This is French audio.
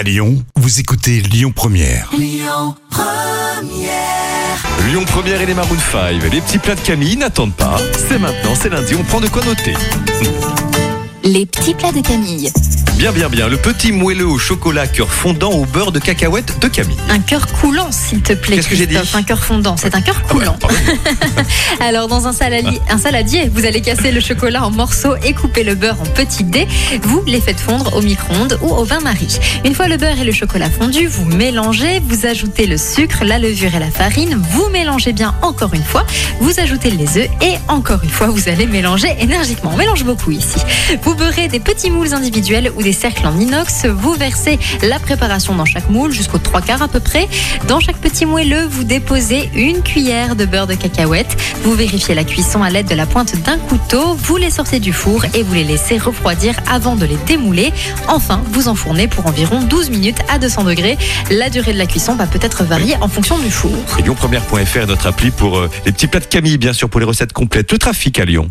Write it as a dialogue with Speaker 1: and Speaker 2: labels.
Speaker 1: À Lyon, vous écoutez Lyon Première.
Speaker 2: Lyon Première et les Maroon 5. Les petits plats de Camille n'attendent pas. C'est maintenant, c'est lundi, on prend de quoi noter.
Speaker 3: Les petits plats de Camille.
Speaker 2: Bien, bien, bien. Le petit moelleux au chocolat cœur fondant au beurre de cacahuète de Camille.
Speaker 3: Un cœur coulant, s'il te plaît.
Speaker 2: Qu'est-ce que j'ai dit.
Speaker 3: Un cœur fondant, c'est un cœur
Speaker 2: Ah ouais,
Speaker 3: coulant. Alors, dans un, salali- un saladier, vous allez casser le chocolat en morceaux et couper le beurre en petits dés. Vous les faites fondre au micro-ondes ou au bain-marie. Une fois le beurre et le chocolat fondus, vous mélangez, vous ajoutez le sucre, la levure et la farine. Vous mélangez bien encore une fois. Vous ajoutez les œufs et encore une fois, vous allez mélanger énergiquement. On mélange beaucoup ici. Vous beurrez des petits moules individuels ou des cercles en inox. Vous versez la préparation dans chaque moule jusqu'aux trois quarts à peu près. Dans chaque petit moelleux, vous déposez une cuillère de beurre de cacahuète. Vous vérifiez la cuisson à l'aide de la pointe d'un couteau. Vous les sortez du four et vous les laissez refroidir avant de les démouler. Enfin, vous enfournez pour environ 12 minutes à 200 degrés. La durée de la cuisson va peut-être varier en fonction du four.
Speaker 2: Et lyonpremière.fr notre appli pour euh, les petits plats de Camille, bien sûr, pour les recettes complètes. Le trafic à Lyon.